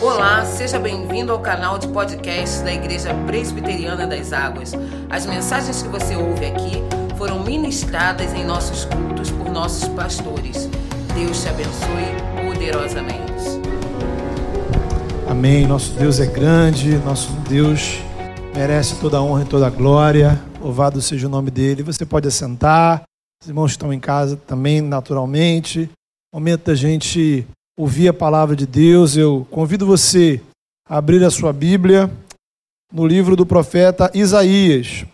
Olá, seja bem-vindo ao canal de podcast da Igreja Presbiteriana das Águas. As mensagens que você ouve aqui foram ministradas em nossos cultos por nossos pastores. Deus te abençoe poderosamente. Amém. Nosso Deus é grande, nosso Deus merece toda a honra e toda a glória. Louvado seja o nome dele. Você pode assentar. Os irmãos estão em casa também, naturalmente. Momento da gente ouvir a palavra de Deus. Eu convido você a abrir a sua Bíblia no livro do profeta Isaías.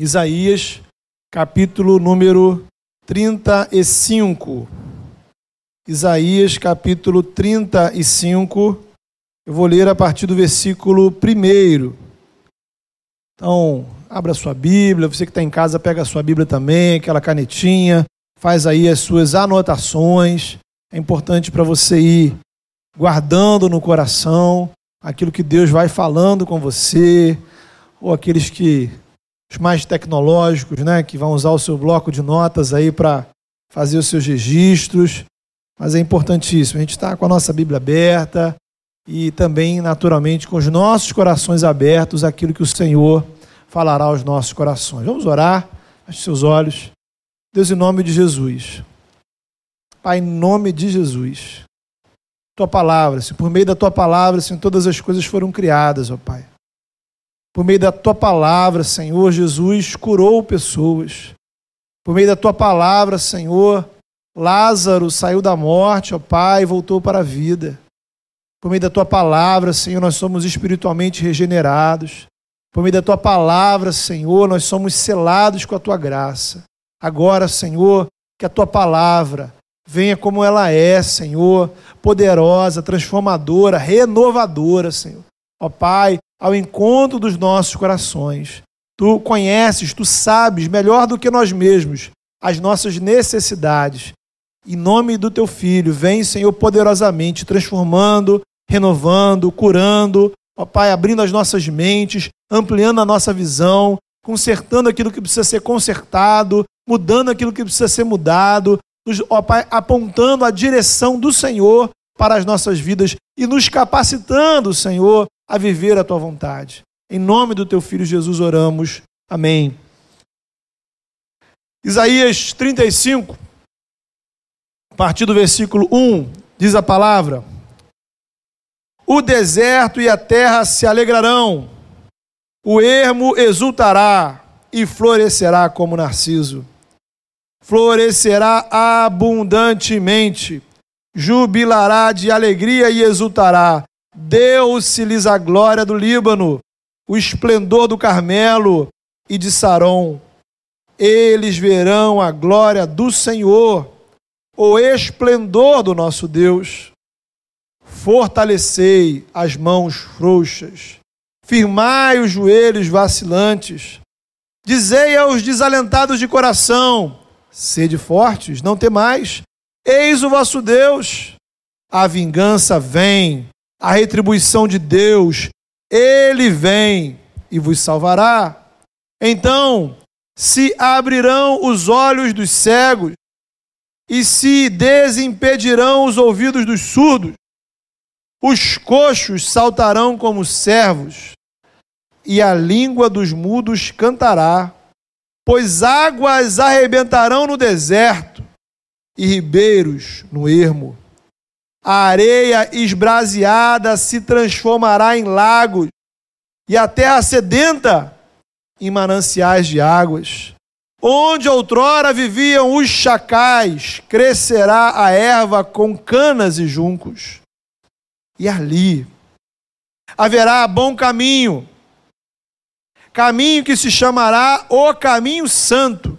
Isaías, capítulo número 35. Isaías, capítulo 35. Eu vou ler a partir do versículo 1. Então, abra a sua Bíblia. Você que está em casa, pega a sua Bíblia também, aquela canetinha, faz aí as suas anotações. É importante para você ir guardando no coração aquilo que Deus vai falando com você, ou aqueles que os mais tecnológicos, né, que vão usar o seu bloco de notas aí para fazer os seus registros. Mas é importantíssimo. A gente está com a nossa Bíblia aberta e também, naturalmente, com os nossos corações abertos, aquilo que o Senhor falará aos nossos corações. Vamos orar. Feche seus olhos. Deus, em nome de Jesus. Pai, em nome de Jesus. Tua palavra, Senhor, por meio da tua palavra, Senhor, todas as coisas foram criadas, ó Pai. Por meio da tua palavra, Senhor, Jesus curou pessoas. Por meio da tua palavra, Senhor, Lázaro saiu da morte, ó Pai, e voltou para a vida. Por meio da tua palavra, Senhor, nós somos espiritualmente regenerados. Por meio da tua palavra, Senhor, nós somos selados com a tua graça. Agora, Senhor, que a tua palavra Venha como ela é, Senhor, poderosa, transformadora, renovadora, Senhor. Ó Pai, ao encontro dos nossos corações. Tu conheces, tu sabes melhor do que nós mesmos as nossas necessidades. Em nome do teu filho, vem, Senhor, poderosamente transformando, renovando, curando, ó Pai, abrindo as nossas mentes, ampliando a nossa visão, consertando aquilo que precisa ser consertado, mudando aquilo que precisa ser mudado, nos, ó Pai, apontando a direção do Senhor para as nossas vidas e nos capacitando, Senhor, a viver a tua vontade. Em nome do teu filho Jesus oramos. Amém. Isaías 35, a partir do versículo 1, diz a palavra: O deserto e a terra se alegrarão, o ermo exultará e florescerá como narciso florescerá abundantemente, jubilará de alegria e exultará. Deu-se-lhes a glória do Líbano, o esplendor do Carmelo e de Saron. Eles verão a glória do Senhor, o esplendor do nosso Deus. Fortalecei as mãos frouxas, firmai os joelhos vacilantes. Dizei aos desalentados de coração: Sede fortes, não temais. Eis o vosso Deus. A vingança vem, a retribuição de Deus, ele vem e vos salvará. Então se abrirão os olhos dos cegos e se desimpedirão os ouvidos dos surdos. Os coxos saltarão como servos, e a língua dos mudos cantará pois águas arrebentarão no deserto e ribeiros no ermo. A areia esbraseada se transformará em lagos e a terra sedenta em mananciais de águas. Onde outrora viviam os chacais, crescerá a erva com canas e juncos. E ali haverá bom caminho caminho que se chamará o caminho santo.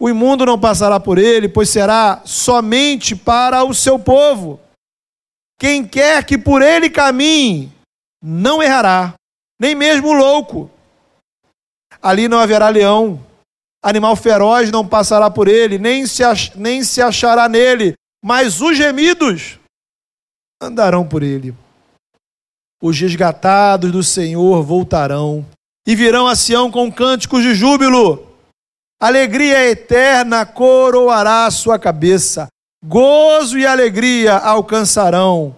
O imundo não passará por ele, pois será somente para o seu povo. Quem quer que por ele caminhe, não errará, nem mesmo o louco. Ali não haverá leão, animal feroz não passará por ele, nem se, nem se achará nele, mas os gemidos andarão por ele. Os resgatados do Senhor voltarão e virão a Sião com cânticos de júbilo. Alegria eterna coroará sua cabeça, gozo e alegria alcançarão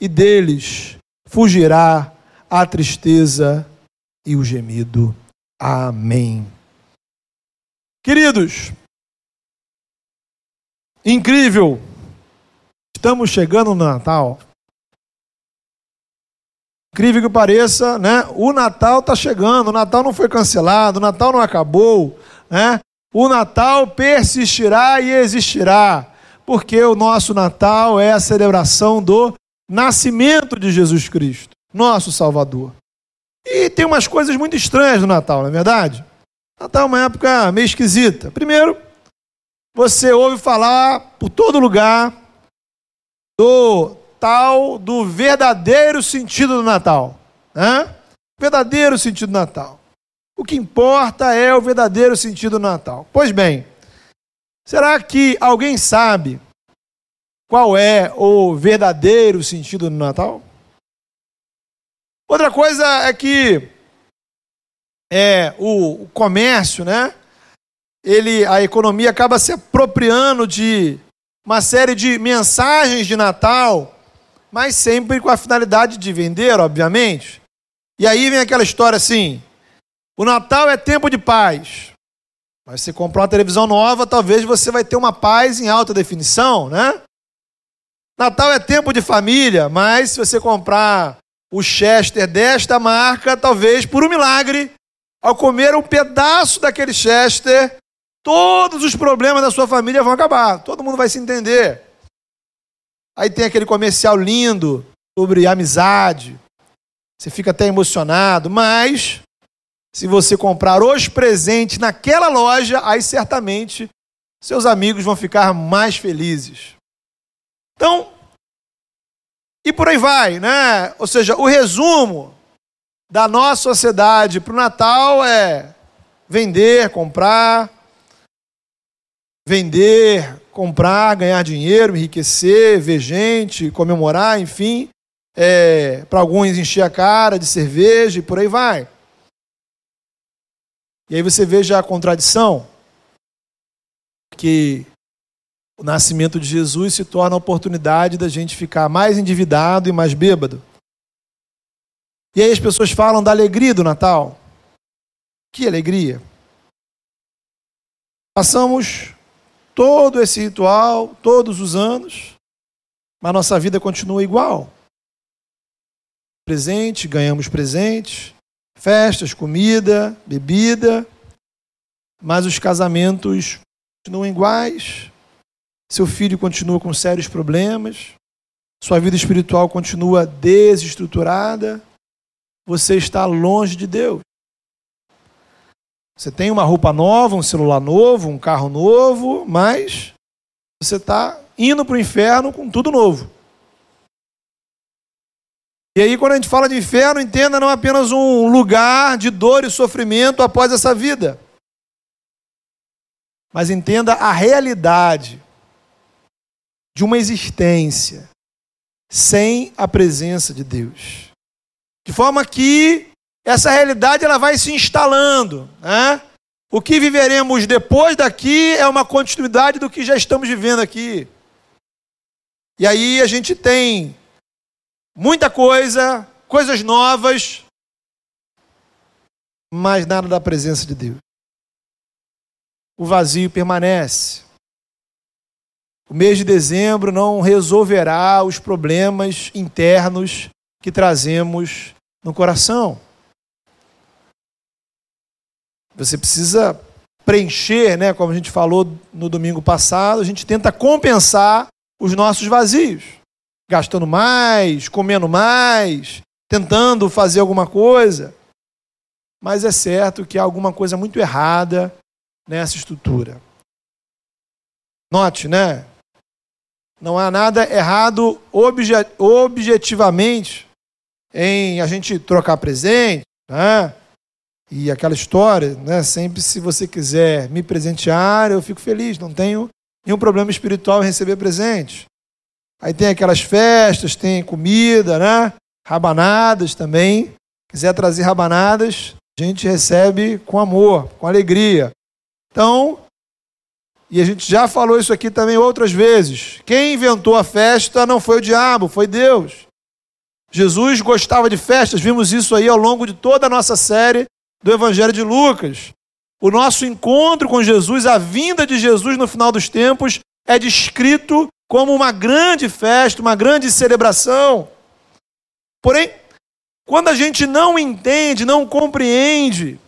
e deles fugirá a tristeza e o gemido. Amém. Queridos, incrível, estamos chegando no Natal. Incrível que pareça, né? O Natal está chegando, o Natal não foi cancelado, o Natal não acabou, né? O Natal persistirá e existirá, porque o nosso Natal é a celebração do nascimento de Jesus Cristo, nosso Salvador. E tem umas coisas muito estranhas no Natal, não é verdade? Natal é uma época meio esquisita. Primeiro, você ouve falar por todo lugar do tal do verdadeiro sentido do Natal. Né? Verdadeiro sentido do Natal. O que importa é o verdadeiro sentido do Natal. Pois bem, será que alguém sabe qual é o verdadeiro sentido do Natal? Outra coisa é que é o, o comércio, né? Ele, a economia acaba se apropriando de uma série de mensagens de Natal mas sempre com a finalidade de vender, obviamente. E aí vem aquela história assim: o Natal é tempo de paz. Mas se comprar uma televisão nova, talvez você vai ter uma paz em alta definição, né? Natal é tempo de família, mas se você comprar o Chester desta marca, talvez por um milagre, ao comer um pedaço daquele Chester, todos os problemas da sua família vão acabar. Todo mundo vai se entender. Aí tem aquele comercial lindo sobre amizade. Você fica até emocionado, mas se você comprar os presentes naquela loja, aí certamente seus amigos vão ficar mais felizes. Então, e por aí vai, né? Ou seja, o resumo da nossa sociedade para o Natal é vender, comprar, vender, comprar, ganhar dinheiro, enriquecer, ver gente, comemorar, enfim. É, Para alguns encher a cara de cerveja e por aí vai. E aí você veja a contradição que o nascimento de Jesus se torna a oportunidade da gente ficar mais endividado e mais bêbado. E aí as pessoas falam da alegria do Natal. Que alegria! Passamos todo esse ritual, todos os anos, mas nossa vida continua igual. Presente, ganhamos presentes, festas, comida, bebida, mas os casamentos continuam iguais, seu filho continua com sérios problemas, sua vida espiritual continua desestruturada, você está longe de Deus. Você tem uma roupa nova, um celular novo, um carro novo, mas você está indo para o inferno com tudo novo. E aí, quando a gente fala de inferno, entenda não apenas um lugar de dor e sofrimento após essa vida, mas entenda a realidade de uma existência sem a presença de Deus. De forma que essa realidade ela vai se instalando. Né? O que viveremos depois daqui é uma continuidade do que já estamos vivendo aqui. E aí a gente tem muita coisa, coisas novas, mas nada da presença de Deus. O vazio permanece. O mês de dezembro não resolverá os problemas internos que trazemos no coração. Você precisa preencher, né, como a gente falou no domingo passado, a gente tenta compensar os nossos vazios, gastando mais, comendo mais, tentando fazer alguma coisa. Mas é certo que há alguma coisa muito errada nessa estrutura. Note, né? Não há nada errado obje objetivamente em a gente trocar presente, né? E aquela história, né? Sempre se você quiser me presentear, eu fico feliz, não tenho nenhum problema espiritual em receber presentes. Aí tem aquelas festas, tem comida, né? Rabanadas também. Quiser trazer rabanadas, a gente recebe com amor, com alegria. Então, e a gente já falou isso aqui também outras vezes. Quem inventou a festa não foi o diabo, foi Deus. Jesus gostava de festas, vimos isso aí ao longo de toda a nossa série do Evangelho de Lucas. O nosso encontro com Jesus, a vinda de Jesus no final dos tempos, é descrito como uma grande festa, uma grande celebração. Porém, quando a gente não entende, não compreende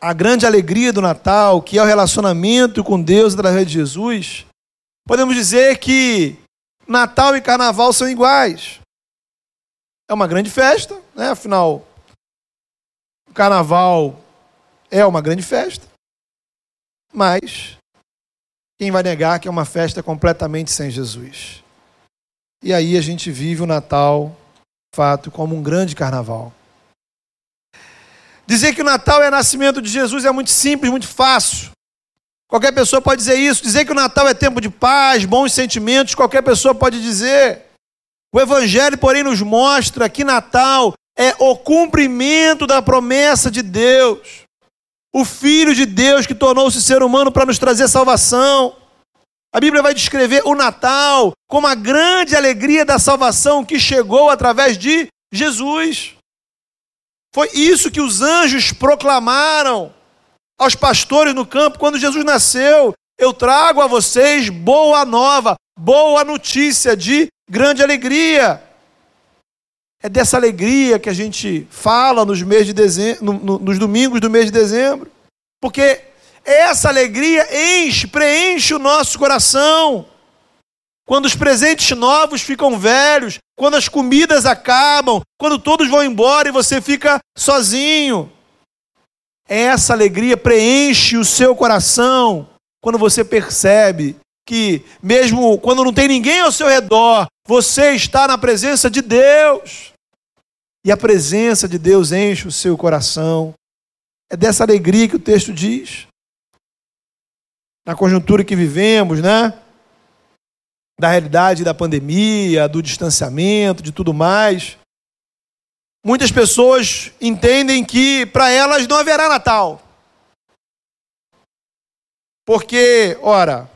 a grande alegria do Natal, que é o relacionamento com Deus através de Jesus, podemos dizer que Natal e Carnaval são iguais. É uma grande festa, né? Afinal, o Carnaval é uma grande festa, mas quem vai negar que é uma festa completamente sem Jesus? E aí a gente vive o Natal, fato, como um grande carnaval. Dizer que o Natal é o nascimento de Jesus é muito simples, muito fácil. Qualquer pessoa pode dizer isso. Dizer que o Natal é tempo de paz, bons sentimentos, qualquer pessoa pode dizer. O Evangelho, porém, nos mostra que Natal é o cumprimento da promessa de Deus. O Filho de Deus que tornou-se ser humano para nos trazer salvação. A Bíblia vai descrever o Natal como a grande alegria da salvação que chegou através de Jesus. Foi isso que os anjos proclamaram aos pastores no campo quando Jesus nasceu. Eu trago a vocês boa nova, boa notícia de grande alegria. É dessa alegria que a gente fala nos, meses de dezembro, no, no, nos domingos do mês de dezembro. Porque essa alegria enche, preenche o nosso coração. Quando os presentes novos ficam velhos, quando as comidas acabam, quando todos vão embora e você fica sozinho. Essa alegria preenche o seu coração quando você percebe que, mesmo quando não tem ninguém ao seu redor, você está na presença de Deus. E a presença de Deus enche o seu coração. É dessa alegria que o texto diz. Na conjuntura que vivemos, né? Da realidade da pandemia, do distanciamento, de tudo mais. Muitas pessoas entendem que para elas não haverá Natal. Porque, ora,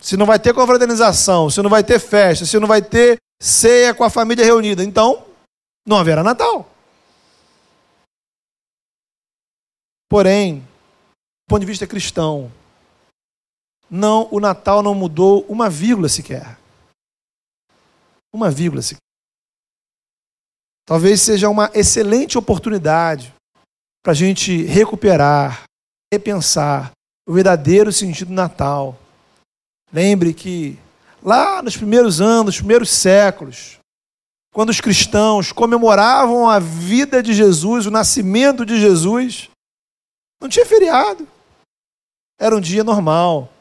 se não vai ter confraternização, se não vai ter festa, se não vai ter ceia com a família reunida, então não haverá Natal. Porém, do ponto de vista cristão, não, o Natal não mudou uma vírgula sequer. Uma vírgula sequer. Talvez seja uma excelente oportunidade para a gente recuperar, repensar o verdadeiro sentido do Natal. Lembre que lá nos primeiros anos, nos primeiros séculos, quando os cristãos comemoravam a vida de Jesus, o nascimento de Jesus, não tinha feriado. Era um dia normal.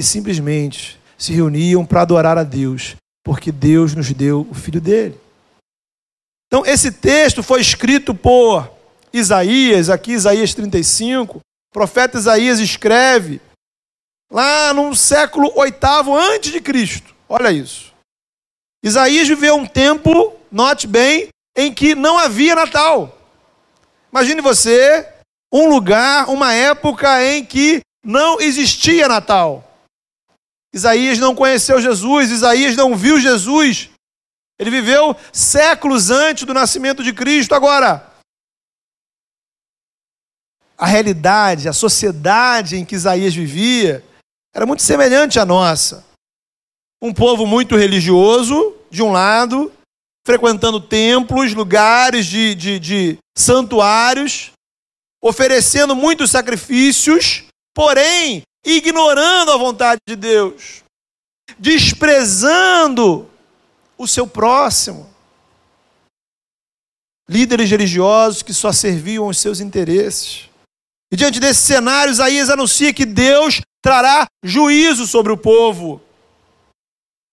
E simplesmente se reuniam para adorar a Deus, porque Deus nos deu o filho dele. Então, esse texto foi escrito por Isaías, aqui Isaías 35. O profeta Isaías escreve lá no século oitavo antes de Cristo. Olha isso. Isaías viveu um tempo, note bem, em que não havia Natal. Imagine você um lugar, uma época em que não existia Natal. Isaías não conheceu Jesus, Isaías não viu Jesus, ele viveu séculos antes do nascimento de Cristo. Agora, a realidade, a sociedade em que Isaías vivia, era muito semelhante à nossa. Um povo muito religioso, de um lado, frequentando templos, lugares de, de, de santuários, oferecendo muitos sacrifícios, porém ignorando a vontade de Deus, desprezando o seu próximo. Líderes religiosos que só serviam os seus interesses. E diante desse cenário, Isaías anuncia que Deus trará juízo sobre o povo.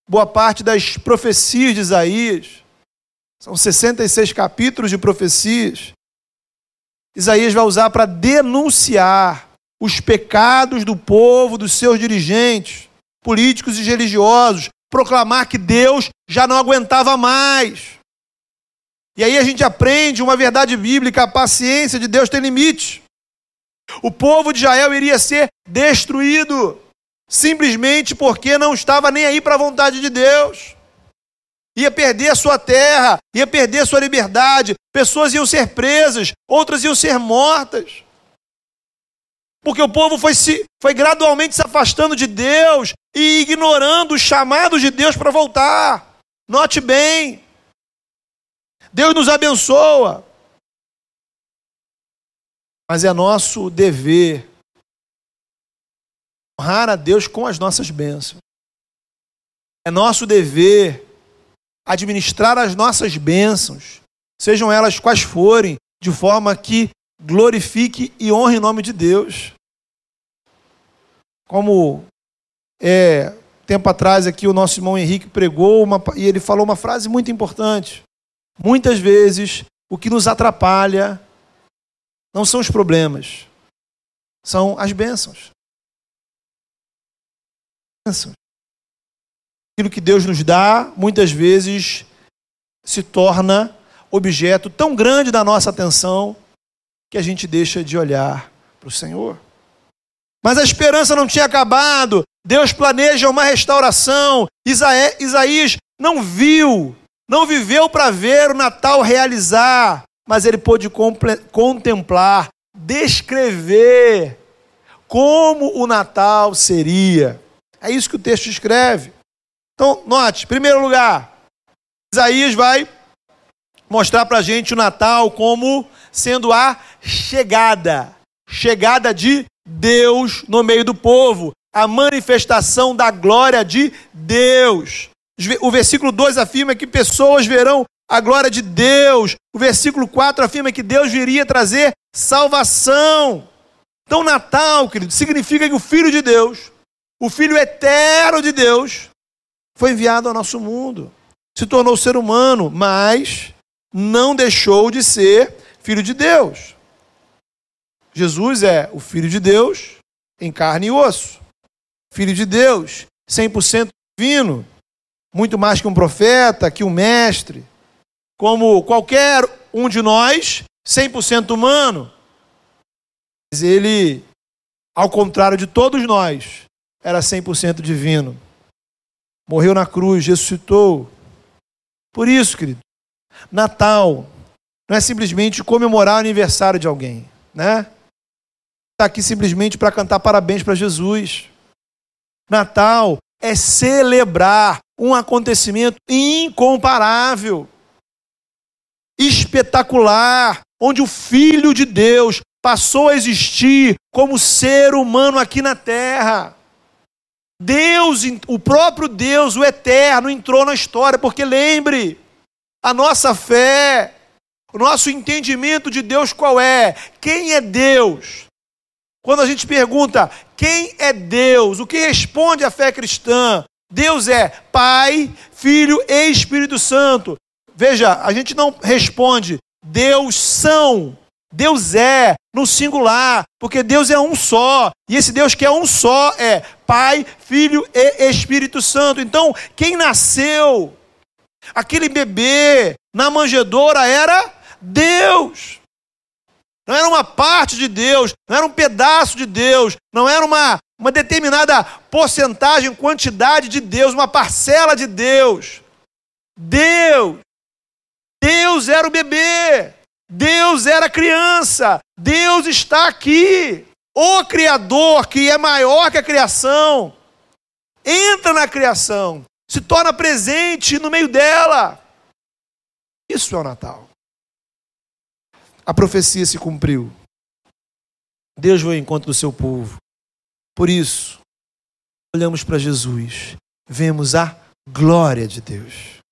Boa parte das profecias de Isaías, são 66 capítulos de profecias, Isaías vai usar para denunciar os pecados do povo, dos seus dirigentes, políticos e religiosos, proclamar que Deus já não aguentava mais. E aí a gente aprende uma verdade bíblica: a paciência de Deus tem limite. O povo de Israel iria ser destruído, simplesmente porque não estava nem aí para a vontade de Deus. ia perder a sua terra, ia perder a sua liberdade, pessoas iam ser presas, outras iam ser mortas. Porque o povo foi, se, foi gradualmente se afastando de Deus e ignorando os chamados de Deus para voltar. Note bem. Deus nos abençoa. Mas é nosso dever honrar a Deus com as nossas bênçãos. É nosso dever administrar as nossas bênçãos, sejam elas quais forem, de forma que glorifique e honre o nome de Deus. Como é, tempo atrás aqui o nosso irmão Henrique pregou uma, e ele falou uma frase muito importante. Muitas vezes o que nos atrapalha não são os problemas, são as bênçãos. Bênçãos. Aquilo que Deus nos dá, muitas vezes se torna objeto tão grande da nossa atenção que a gente deixa de olhar para o Senhor. Mas a esperança não tinha acabado. Deus planeja uma restauração. Isaías não viu, não viveu para ver o Natal realizar, mas ele pôde contemplar, descrever como o Natal seria. É isso que o texto escreve. Então, note, primeiro lugar, Isaías vai mostrar para a gente o Natal como sendo a chegada, chegada de Deus no meio do povo, a manifestação da glória de Deus. O versículo 2 afirma que pessoas verão a glória de Deus. O versículo 4 afirma que Deus viria trazer salvação. Então, Natal, querido, significa que o Filho de Deus, o Filho eterno de Deus, foi enviado ao nosso mundo, se tornou ser humano, mas não deixou de ser filho de Deus. Jesus é o filho de Deus em carne e osso. Filho de Deus, 100% divino, muito mais que um profeta, que um mestre, como qualquer um de nós, 100% humano. Mas ele, ao contrário de todos nós, era 100% divino morreu na cruz, ressuscitou. Por isso, querido, Natal não é simplesmente comemorar o aniversário de alguém, né? Está aqui simplesmente para cantar parabéns para Jesus. Natal é celebrar um acontecimento incomparável, espetacular, onde o Filho de Deus passou a existir como ser humano aqui na terra. Deus, o próprio Deus, o eterno, entrou na história, porque lembre, a nossa fé, o nosso entendimento de Deus qual é? Quem é Deus? Quando a gente pergunta quem é Deus, o que responde a fé cristã? Deus é Pai, Filho e Espírito Santo. Veja, a gente não responde Deus são, Deus é no singular, porque Deus é um só. E esse Deus que é um só é Pai, Filho e Espírito Santo. Então, quem nasceu, aquele bebê na manjedoura era Deus. Não era uma parte de Deus, não era um pedaço de Deus, não era uma, uma determinada porcentagem, quantidade de Deus, uma parcela de Deus. Deus. Deus era o bebê. Deus era criança, Deus está aqui. O Criador, que é maior que a criação, entra na criação, se torna presente no meio dela. Isso é o Natal. A profecia se cumpriu. Deus veio ao encontro do seu povo. Por isso, olhamos para Jesus, vemos a glória de Deus.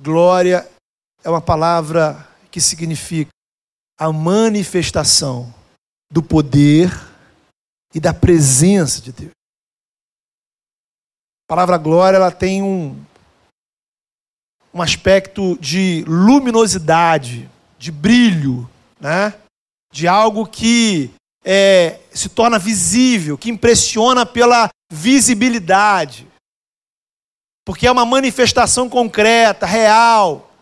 Glória é uma palavra que significa a manifestação do poder e da presença de Deus. A palavra glória ela tem um, um aspecto de luminosidade, de brilho, né? de algo que é, se torna visível, que impressiona pela visibilidade. Porque é uma manifestação concreta, real.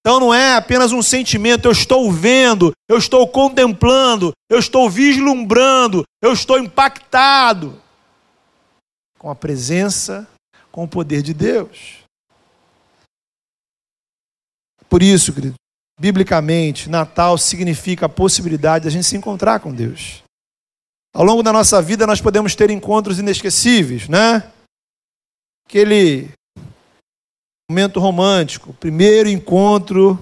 Então não é apenas um sentimento, eu estou vendo, eu estou contemplando, eu estou vislumbrando, eu estou impactado com a presença, com o poder de Deus. Por isso, querido, biblicamente, Natal significa a possibilidade de a gente se encontrar com Deus. Ao longo da nossa vida, nós podemos ter encontros inesquecíveis, né? Aquele momento romântico, primeiro encontro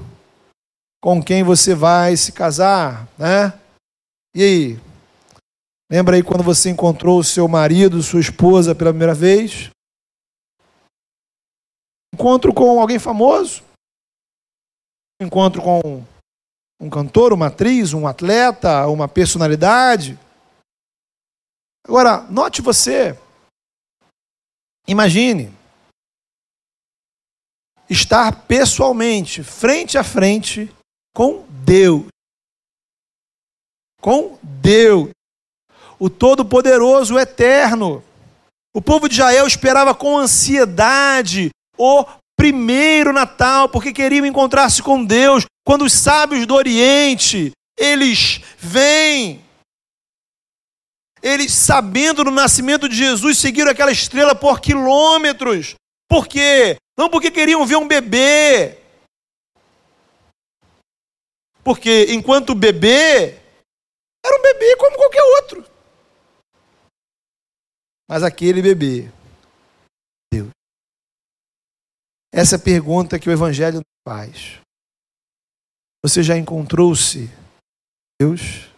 com quem você vai se casar, né? E aí? Lembra aí quando você encontrou o seu marido, sua esposa pela primeira vez? Encontro com alguém famoso? Encontro com um cantor, uma atriz, um atleta, uma personalidade? Agora, note você, imagine, estar pessoalmente, frente a frente, com Deus. Com Deus, o Todo-Poderoso, o Eterno. O povo de Israel esperava com ansiedade o primeiro Natal, porque queriam encontrar-se com Deus. Quando os sábios do Oriente, eles vêm, eles sabendo do nascimento de Jesus, seguiram aquela estrela por quilômetros. Por quê? Não porque queriam ver um bebê. Porque enquanto bebê, era um bebê como qualquer outro. Mas aquele bebê, Deus. Essa é a pergunta que o Evangelho faz. Você já encontrou-se Deus?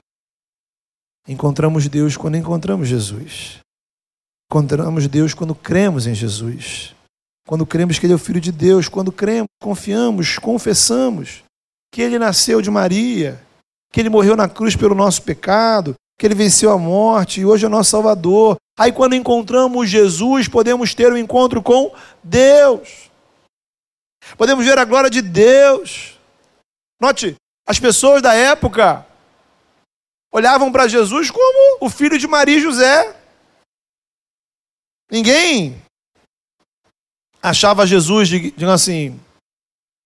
Encontramos Deus quando encontramos Jesus. Encontramos Deus quando cremos em Jesus quando cremos que Ele é o Filho de Deus, quando cremos, confiamos, confessamos que Ele nasceu de Maria, que Ele morreu na cruz pelo nosso pecado, que Ele venceu a morte e hoje é nosso Salvador. Aí, quando encontramos Jesus, podemos ter um encontro com Deus, podemos ver a glória de Deus. Note, as pessoas da época olhavam para Jesus como o filho de Maria e José. Ninguém achava Jesus, digamos assim,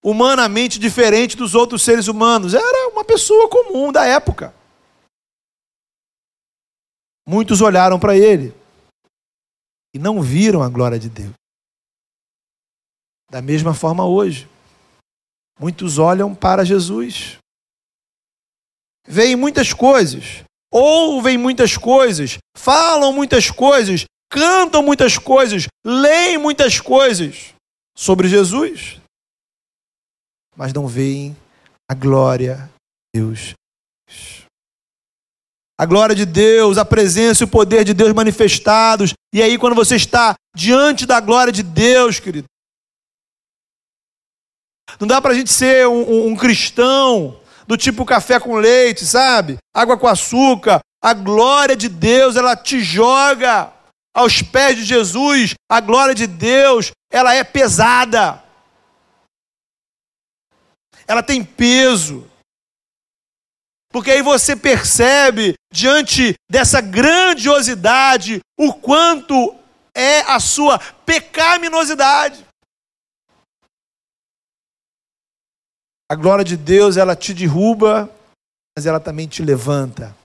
humanamente diferente dos outros seres humanos. Era uma pessoa comum da época. Muitos olharam para ele e não viram a glória de Deus. Da mesma forma hoje, muitos olham para Jesus. Veem muitas coisas, ouvem muitas coisas, falam muitas coisas, cantam muitas coisas, leem muitas coisas sobre Jesus, mas não veem a glória de Deus. A glória de Deus, a presença e o poder de Deus manifestados. E aí, quando você está diante da glória de Deus, querido, não dá para a gente ser um, um, um cristão do tipo café com leite, sabe? Água com açúcar. A glória de Deus, ela te joga aos pés de Jesus, a glória de Deus, ela é pesada. Ela tem peso. Porque aí você percebe, diante dessa grandiosidade, o quanto é a sua pecaminosidade. A glória de Deus, ela te derruba, mas ela também te levanta.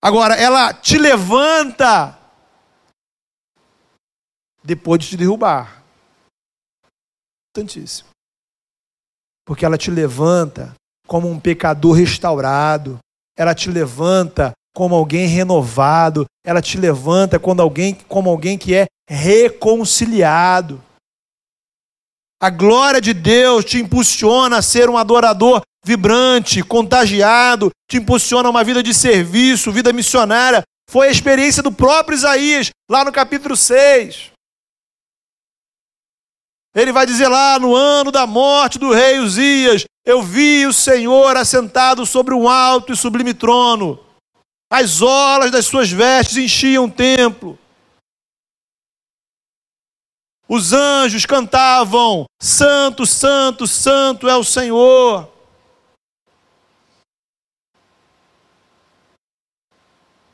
Agora, ela te levanta depois de te derrubar. Importantíssimo. Porque ela te levanta como um pecador restaurado, ela te levanta como alguém renovado, ela te levanta quando alguém, como alguém que é reconciliado. A glória de Deus te impulsiona a ser um adorador vibrante, contagiado, te impulsiona a uma vida de serviço, vida missionária. Foi a experiência do próprio Isaías, lá no capítulo 6. Ele vai dizer lá no ano da morte do rei Uzias: Eu vi o Senhor assentado sobre um alto e sublime trono. As olas das suas vestes enchiam o templo. Os anjos cantavam: Santo, Santo, Santo é o Senhor.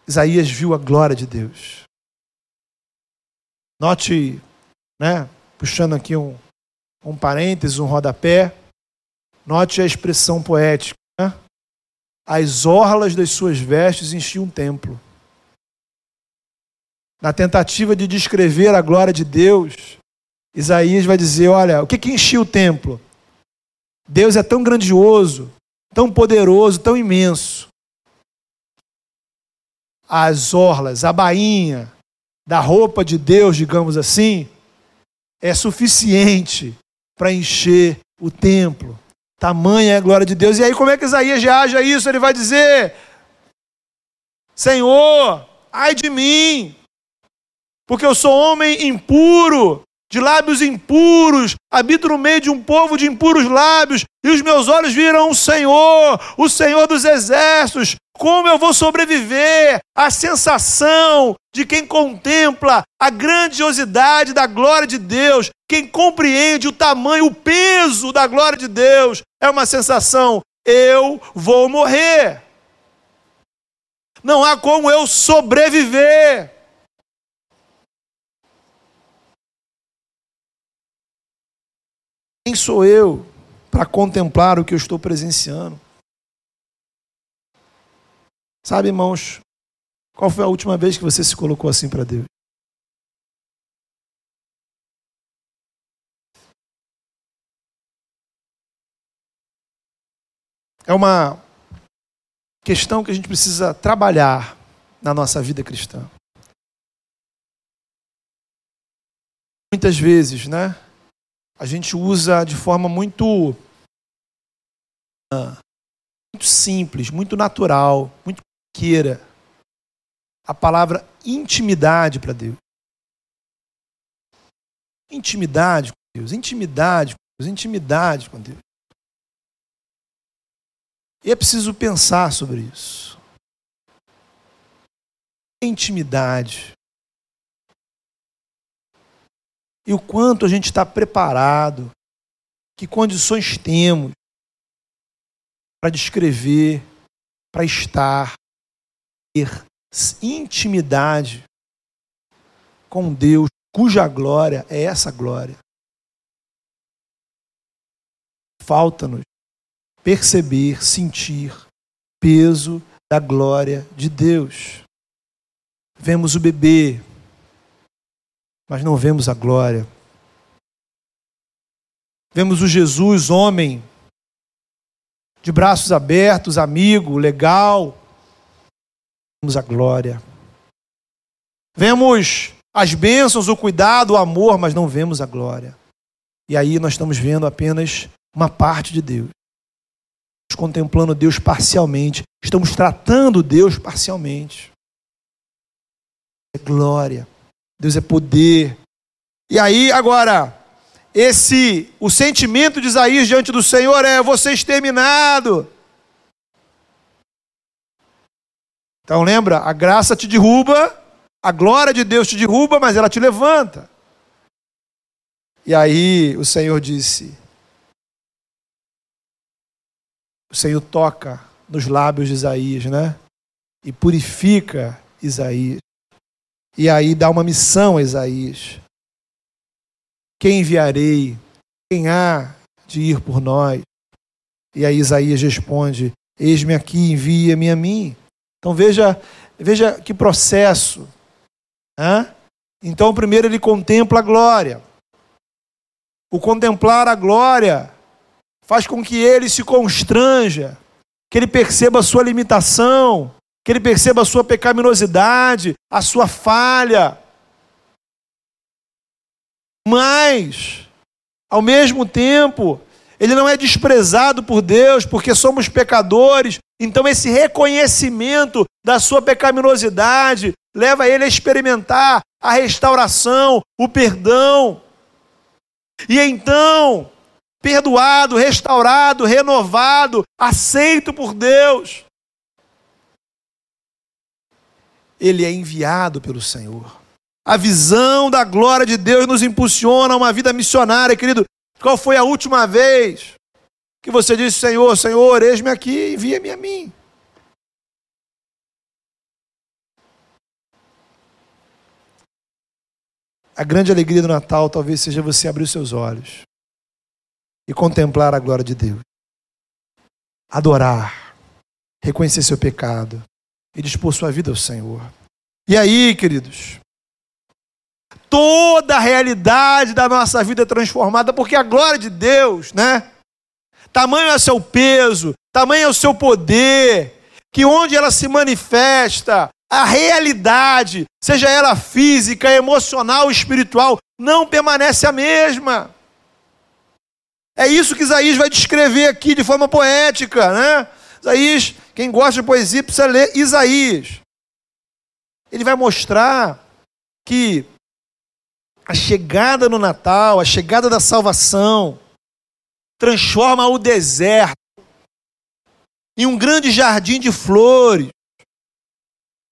Isaías viu a glória de Deus. Note, né? puxando aqui um, um parênteses, um rodapé, note a expressão poética. Né? As orlas das suas vestes enchiam um templo. na tentativa de descrever a glória de Deus, Isaías vai dizer: olha, o que, que enchia o templo? Deus é tão grandioso, tão poderoso, tão imenso. As orlas, a bainha da roupa de Deus, digamos assim, é suficiente para encher o templo. Tamanha é a glória de Deus. E aí, como é que Isaías reage a isso? Ele vai dizer: Senhor, ai de mim, porque eu sou homem impuro, de lábios impuros, habito no meio de um povo de impuros lábios, e os meus olhos viram o Senhor, o Senhor dos exércitos. Como eu vou sobreviver à sensação de quem contempla a grandiosidade da glória de Deus, quem compreende o tamanho, o peso da glória de Deus? É uma sensação: eu vou morrer. Não há como eu sobreviver. Quem sou eu para contemplar o que eu estou presenciando? Sabe, irmãos, qual foi a última vez que você se colocou assim para Deus? É uma questão que a gente precisa trabalhar na nossa vida cristã. Muitas vezes, né? A gente usa de forma muito, muito simples, muito natural, muito queira a palavra intimidade para Deus. Intimidade com Deus, intimidade com Deus, intimidade com Deus. E é preciso pensar sobre isso. Intimidade. E o quanto a gente está preparado, que condições temos para descrever, para estar, ter intimidade com Deus, cuja glória é essa glória. Falta-nos perceber, sentir peso da glória de Deus. Vemos o bebê mas não vemos a glória. Vemos o Jesus, homem, de braços abertos, amigo, legal. Vemos a glória. Vemos as bênçãos, o cuidado, o amor, mas não vemos a glória. E aí nós estamos vendo apenas uma parte de Deus. Estamos contemplando Deus parcialmente. Estamos tratando Deus parcialmente. É glória. Deus é poder. E aí, agora, esse, o sentimento de Isaías diante do Senhor é: você exterminado. Então lembra, a graça te derruba, a glória de Deus te derruba, mas ela te levanta. E aí o Senhor disse: O Senhor toca nos lábios de Isaías, né? E purifica Isaías. E aí dá uma missão a Isaías. Quem enviarei? Quem há de ir por nós? E aí Isaías responde: Eis-me aqui, envia-me a mim. Então veja, veja que processo. Hã? Então, primeiro ele contempla a glória. O contemplar a glória faz com que ele se constranja, que ele perceba a sua limitação, que ele perceba a sua pecaminosidade, a sua falha. Mas, ao mesmo tempo, ele não é desprezado por Deus porque somos pecadores. Então, esse reconhecimento da sua pecaminosidade leva ele a experimentar a restauração, o perdão. E então, perdoado, restaurado, renovado, aceito por Deus, ele é enviado pelo Senhor. A visão da glória de Deus nos impulsiona a uma vida missionária, querido. Qual foi a última vez que você disse, Senhor, Senhor, eis-me aqui, envia-me a mim? A grande alegria do Natal talvez seja você abrir os seus olhos e contemplar a glória de Deus. Adorar, reconhecer seu pecado, e dispor sua vida ao Senhor. E aí, queridos, toda a realidade da nossa vida é transformada, porque a glória de Deus, né? Tamanho é seu peso, tamanho é o seu poder, que onde ela se manifesta, a realidade, seja ela física, emocional, espiritual, não permanece a mesma. É isso que Isaías vai descrever aqui de forma poética, né? Isaías, quem gosta de poesia precisa ler Isaías. Ele vai mostrar que a chegada no Natal, a chegada da salvação, transforma o deserto em um grande jardim de flores.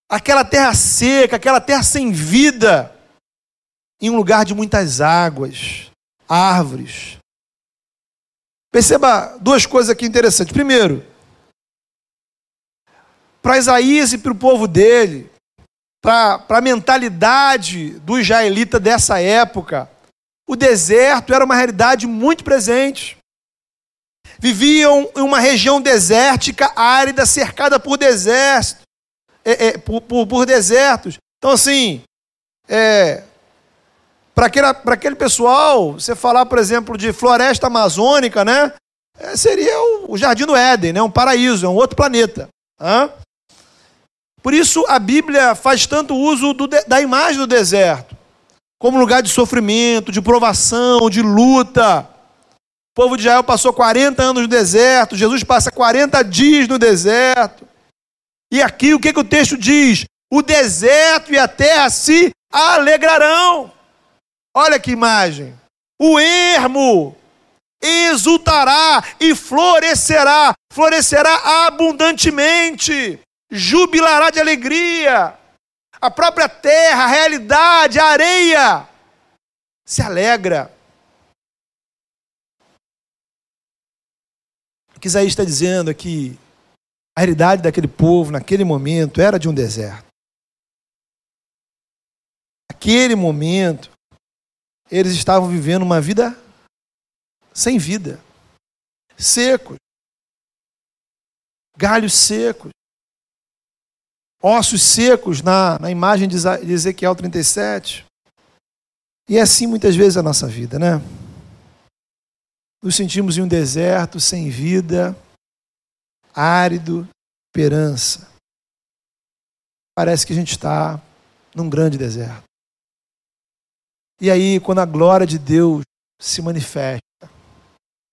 Aquela terra seca, aquela terra sem vida, em um lugar de muitas águas, árvores. Perceba duas coisas aqui interessantes. Primeiro, para Isaías e para o povo dele, para a mentalidade do israelita dessa época, o deserto era uma realidade muito presente. Viviam em uma região desértica, árida, cercada por desertos. É, é, por, por, por, desertos. Então, assim, é, para aquele, aquele pessoal, você falar, por exemplo, de floresta amazônica, né? É, seria o, o, Jardim do Éden, né? um paraíso, é um outro planeta. Hã? Por isso a Bíblia faz tanto uso do, da imagem do deserto como lugar de sofrimento, de provação, de luta. O povo de Israel passou 40 anos no deserto, Jesus passa 40 dias no deserto. E aqui o que, que o texto diz? O deserto e a terra se alegrarão. Olha que imagem. O ermo exultará e florescerá, florescerá abundantemente, jubilará de alegria. A própria terra, a realidade, a areia se alegra. O que Isaías está dizendo aqui a realidade daquele povo naquele momento era de um deserto. Naquele momento, eles estavam vivendo uma vida sem vida, secos, galhos secos, ossos secos na, na imagem de Ezequiel 37. E é assim muitas vezes a nossa vida, né? Nos sentimos em um deserto, sem vida, árido, esperança. Parece que a gente está num grande deserto. E aí, quando a glória de Deus se manifesta,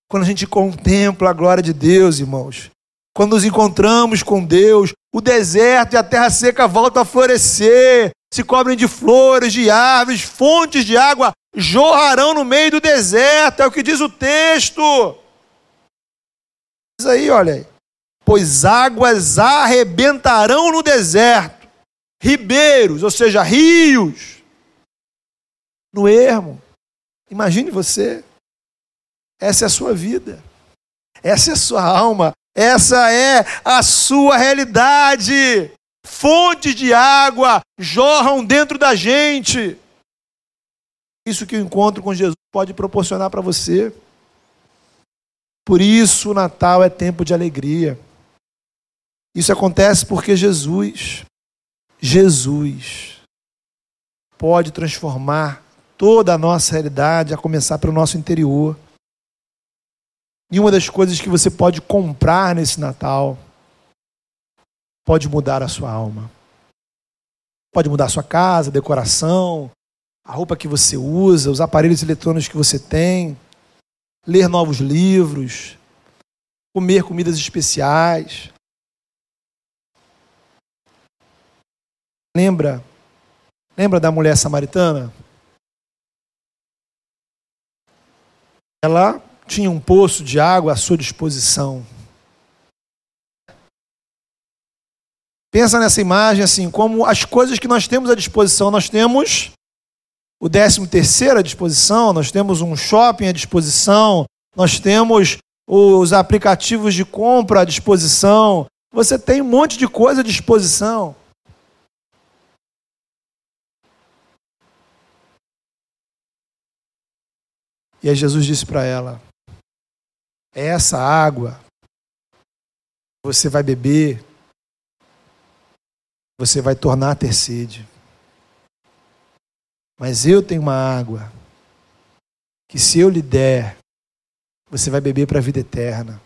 quando a gente contempla a glória de Deus, irmãos, quando nos encontramos com Deus, o deserto e a terra seca voltam a florescer, se cobrem de flores, de árvores, fontes de água jorrarão no meio do deserto, é o que diz o texto. Diz aí, olha aí. Pois águas arrebentarão no deserto, ribeiros, ou seja, rios, no ermo. Imagine você, essa é a sua vida, essa é a sua alma, essa é a sua realidade. Fontes de água jorram dentro da gente. Isso que o encontro com Jesus pode proporcionar para você. Por isso o Natal é tempo de alegria. Isso acontece porque Jesus, Jesus, pode transformar toda a nossa realidade, a começar pelo nosso interior. E uma das coisas que você pode comprar nesse Natal pode mudar a sua alma. Pode mudar a sua casa, a decoração, a roupa que você usa, os aparelhos eletrônicos que você tem, ler novos livros, comer comidas especiais. Lembra? Lembra da mulher samaritana? Ela tinha um poço de água à sua disposição. Pensa nessa imagem assim, como as coisas que nós temos à disposição, nós temos o décimo terceiro à disposição, nós temos um shopping à disposição, nós temos os aplicativos de compra à disposição, você tem um monte de coisa à disposição. E aí Jesus disse para ela: é essa água você vai beber, você vai tornar a ter sede. Mas eu tenho uma água que, se eu lhe der, você vai beber para a vida eterna.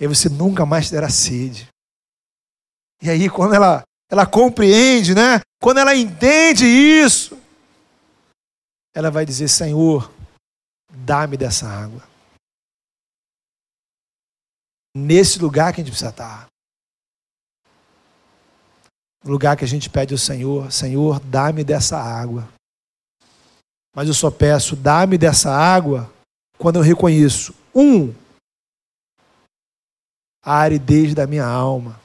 E você nunca mais terá sede. E aí, quando ela, ela compreende, né? Quando ela entende isso, ela vai dizer: Senhor, dá-me dessa água. Nesse lugar que a gente precisa estar. Lugar que a gente pede ao Senhor: Senhor, dá-me dessa água. Mas eu só peço, dá-me dessa água quando eu reconheço, um, a aridez da minha alma.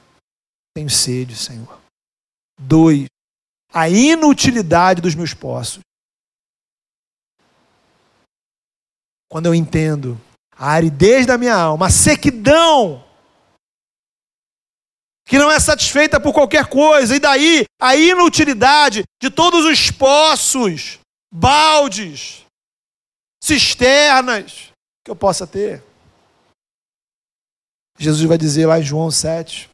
Tenho sede, Senhor. Dois, a inutilidade dos meus poços. Quando eu entendo a aridez da minha alma, a sequidão, que não é satisfeita por qualquer coisa, e daí a inutilidade de todos os poços, baldes, cisternas que eu possa ter. Jesus vai dizer lá em João 7: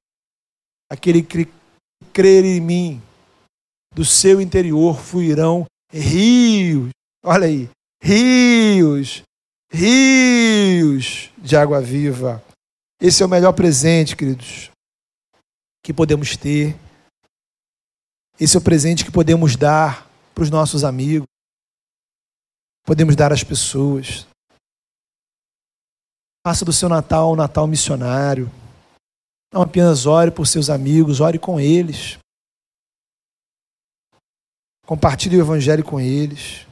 aquele que crer em mim, do seu interior fluirão rios, olha aí, rios, rios de água viva. Esse é o melhor presente, queridos, que podemos ter. Esse é o presente que podemos dar para os nossos amigos, podemos dar às pessoas. Faça do seu Natal um Natal missionário. Não apenas ore por seus amigos, ore com eles. Compartilhe o Evangelho com eles.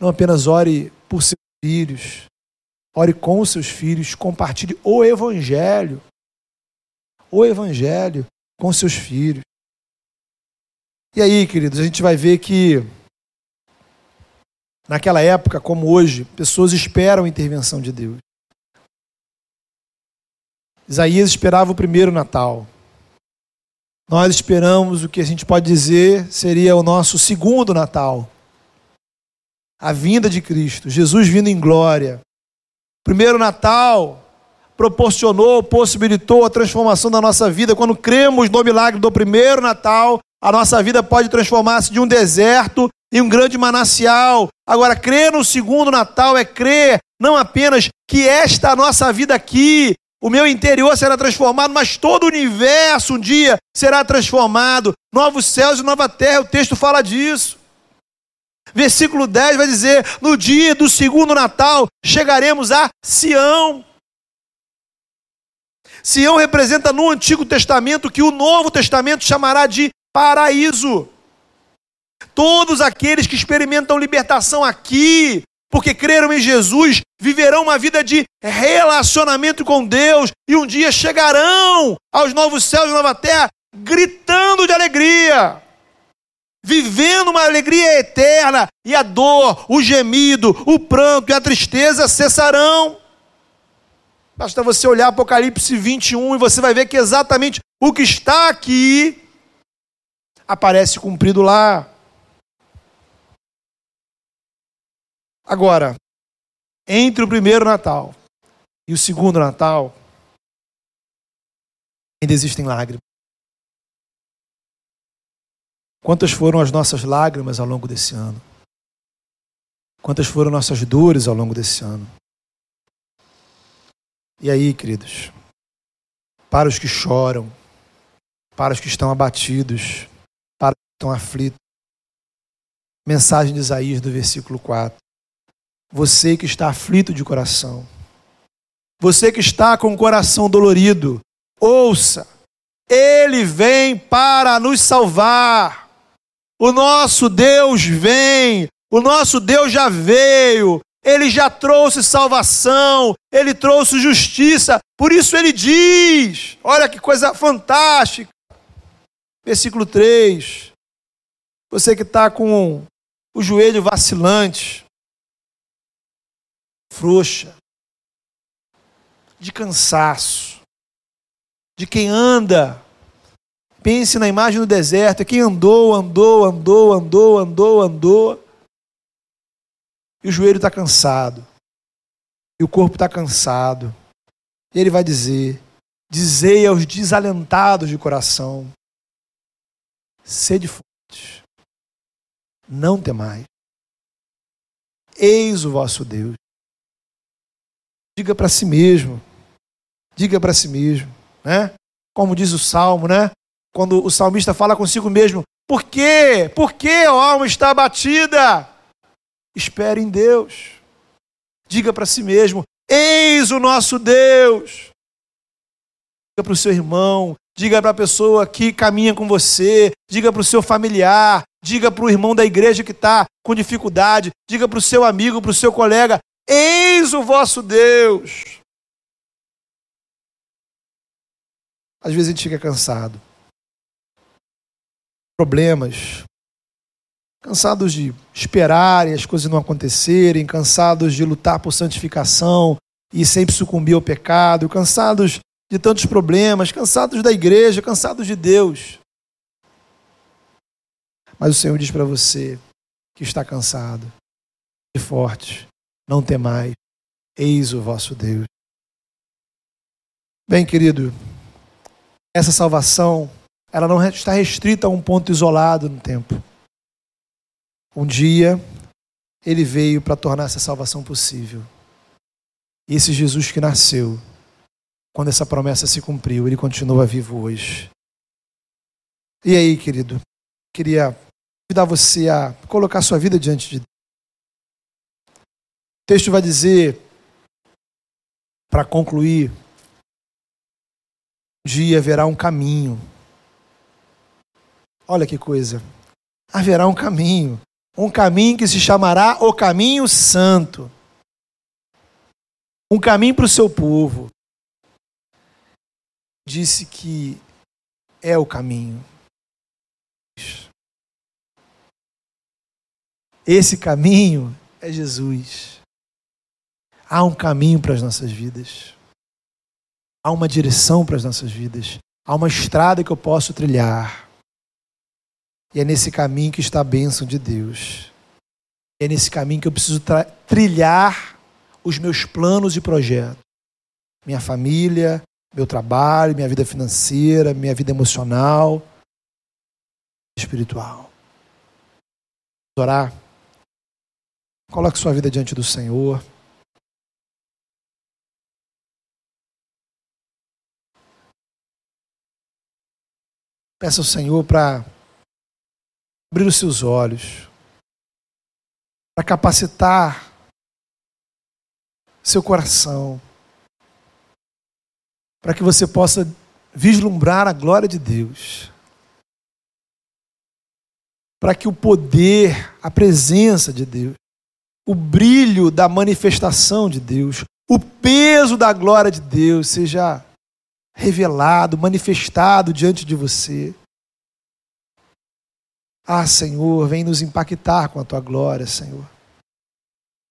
Não apenas ore filhos, ore com os seus filhos, compartilhe o Evangelho. O Evangelho com seus filhos. E aí, queridos, a gente vai ver que naquela época, como hoje, pessoas esperam a intervenção de Deus. Isaías esperava o primeiro Natal. Nós esperamos o que a gente pode dizer seria o nosso segundo Natal. A vinda de Cristo, Jesus vindo em glória. Primeiro Natal proporcionou, possibilitou a transformação da nossa vida. Quando cremos no milagre do primeiro Natal, a nossa vida pode transformar-se de um deserto em um grande manancial. Agora, crer no segundo Natal é crer não apenas que esta nossa vida aqui o meu interior será transformado, mas todo o universo um dia será transformado. Novos céus e nova terra, o texto fala disso. Versículo 10 vai dizer: No dia do segundo Natal chegaremos a Sião. Sião representa no Antigo Testamento que o Novo Testamento chamará de paraíso. Todos aqueles que experimentam libertação aqui, porque creram em Jesus, viverão uma vida de relacionamento com Deus e um dia chegarão aos novos céus e nova terra gritando de alegria, vivendo uma alegria eterna, e a dor, o gemido, o pranto e a tristeza cessarão. Basta você olhar Apocalipse 21 e você vai ver que exatamente o que está aqui aparece cumprido lá. Agora, entre o primeiro Natal e o segundo Natal, ainda existem lágrimas. Quantas foram as nossas lágrimas ao longo desse ano? Quantas foram nossas dores ao longo desse ano? E aí, queridos, para os que choram, para os que estão abatidos, para os que estão aflitos, mensagem de Isaías do versículo 4. Você que está aflito de coração, você que está com o coração dolorido, ouça, Ele vem para nos salvar. O nosso Deus vem, o nosso Deus já veio, ele já trouxe salvação, ele trouxe justiça, por isso ele diz: olha que coisa fantástica. Versículo 3. Você que está com o joelho vacilante, frouxa, de cansaço, de quem anda. Pense na imagem do deserto, quem andou, andou, andou, andou, andou, andou. E o joelho está cansado. E o corpo está cansado. E ele vai dizer: Dizei aos desalentados de coração, sede fortes. não temais. Eis o vosso Deus. Diga para si mesmo. Diga para si mesmo, né? Como diz o salmo, né? Quando o salmista fala consigo mesmo: Por quê? Por que a alma está abatida? Espere em Deus. Diga para si mesmo: Eis o nosso Deus. Diga para o seu irmão, diga para a pessoa que caminha com você, diga para o seu familiar, diga para o irmão da igreja que está com dificuldade, diga para o seu amigo, para o seu colega: Eis o vosso Deus. Às vezes a gente fica cansado. Problemas. Cansados de esperar e as coisas não acontecerem, cansados de lutar por santificação e sempre sucumbir ao pecado, cansados de tantos problemas, cansados da igreja, cansados de Deus. Mas o Senhor diz para você que está cansado, e forte, não temais, eis o vosso Deus. Bem, querido, essa salvação, ela não está restrita a um ponto isolado no tempo. Um dia, ele veio para tornar essa salvação possível. E esse Jesus que nasceu, quando essa promessa se cumpriu, ele continua vivo hoje. E aí, querido, queria convidar você a colocar sua vida diante de Deus. O texto vai dizer, para concluir, um dia haverá um caminho. Olha que coisa. Haverá um caminho. Um caminho que se chamará o caminho santo. Um caminho para o seu povo. Disse que é o caminho. Esse caminho é Jesus. Há um caminho para as nossas vidas. Há uma direção para as nossas vidas. Há uma estrada que eu posso trilhar. E é nesse caminho que está a bênção de Deus. É nesse caminho que eu preciso trilhar os meus planos e projetos. Minha família, meu trabalho, minha vida financeira, minha vida emocional, espiritual. Vamos orar. Coloque sua vida diante do Senhor. Peça ao Senhor para abrir os seus olhos, para capacitar seu coração, para que você possa vislumbrar a glória de Deus, para que o poder, a presença de Deus, o brilho da manifestação de Deus, o peso da glória de Deus seja revelado, manifestado diante de você. Ah, Senhor, vem nos impactar com a tua glória, Senhor.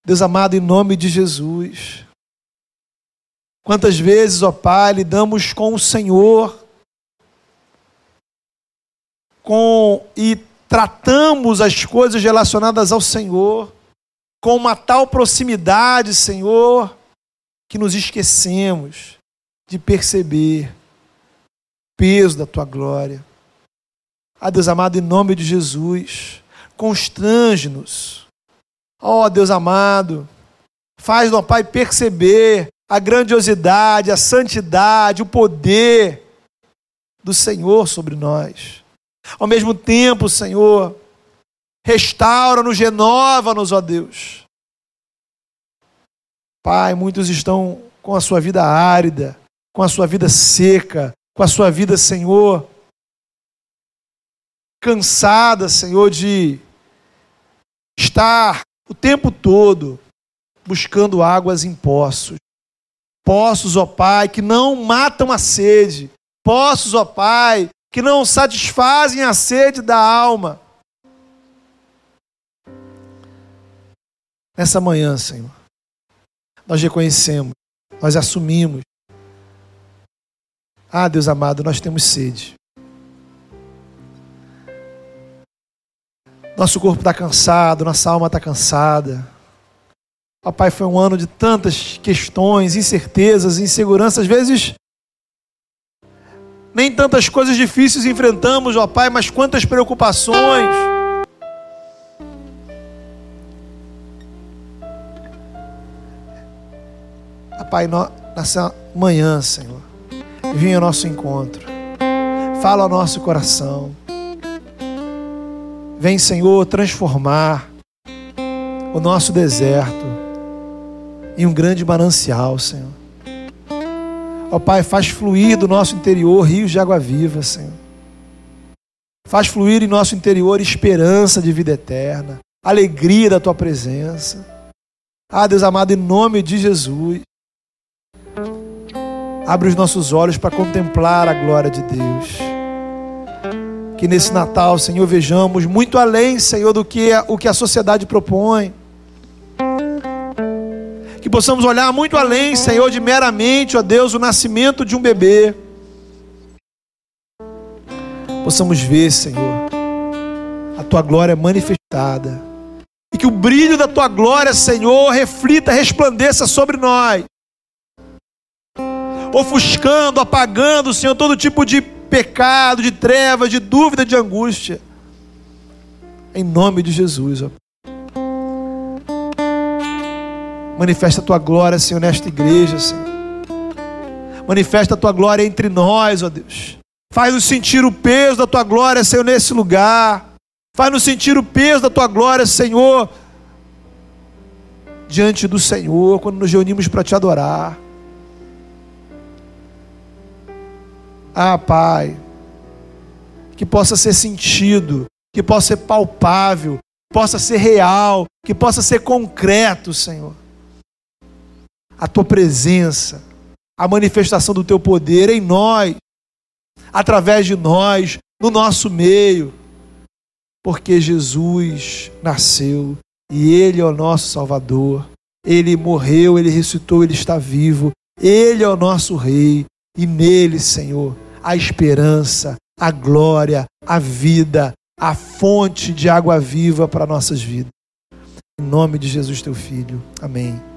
Deus amado, em nome de Jesus. Quantas vezes, ó Pai, lidamos com o Senhor com e tratamos as coisas relacionadas ao Senhor com uma tal proximidade, Senhor, que nos esquecemos de perceber o peso da tua glória. Ah, Deus amado, em nome de Jesus, constrange-nos. Ó oh, Deus amado, faz, ó Pai, perceber a grandiosidade, a santidade, o poder do Senhor sobre nós. Ao mesmo tempo, Senhor, restaura-nos, renova-nos, ó Deus. Pai, muitos estão com a sua vida árida, com a sua vida seca, com a sua vida, Senhor, cansada, Senhor, de estar o tempo todo buscando águas em poços. Poços, ó Pai, que não matam a sede. Poços, ó Pai, que não satisfazem a sede da alma. Nessa manhã, Senhor, nós reconhecemos, nós assumimos. Ah, Deus amado, nós temos sede. Nosso corpo está cansado, nossa alma está cansada. Ó Pai, foi um ano de tantas questões, incertezas, inseguranças, às vezes nem tantas coisas difíceis enfrentamos, ó Pai, mas quantas preocupações. Ah, Pai, nessa manhã, Senhor, vem ao nosso encontro. Fala ao nosso coração. Vem, Senhor, transformar o nosso deserto em um grande manancial, Senhor. Ó Pai, faz fluir do nosso interior rios de água viva, Senhor. Faz fluir em nosso interior esperança de vida eterna, alegria da tua presença. Ah, Deus amado, em nome de Jesus, abre os nossos olhos para contemplar a glória de Deus. Que nesse Natal, Senhor, vejamos muito além, Senhor, do que o que a sociedade propõe. Que possamos olhar muito além, Senhor, de meramente, ó Deus, o nascimento de um bebê. Possamos ver, Senhor, a tua glória manifestada e que o brilho da tua glória, Senhor, reflita, resplandeça sobre nós. Ofuscando, apagando, Senhor, todo tipo de pecado, de trevas, de dúvida, de angústia. Em nome de Jesus, ó. Manifesta a tua glória, Senhor, nesta igreja, Senhor. Manifesta a tua glória entre nós, ó Deus. Faz-nos sentir o peso da tua glória, Senhor, nesse lugar. Faz-nos sentir o peso da tua glória, Senhor, diante do Senhor, quando nos reunimos para te adorar. Ah, Pai, que possa ser sentido, que possa ser palpável, que possa ser real, que possa ser concreto, Senhor. A tua presença, a manifestação do teu poder em nós, através de nós, no nosso meio porque Jesus nasceu e Ele é o nosso Salvador. Ele morreu, Ele ressuscitou, Ele está vivo. Ele é o nosso Rei e nele, Senhor, a esperança, a glória, a vida, a fonte de água viva para nossas vidas. Em nome de Jesus, teu Filho. Amém.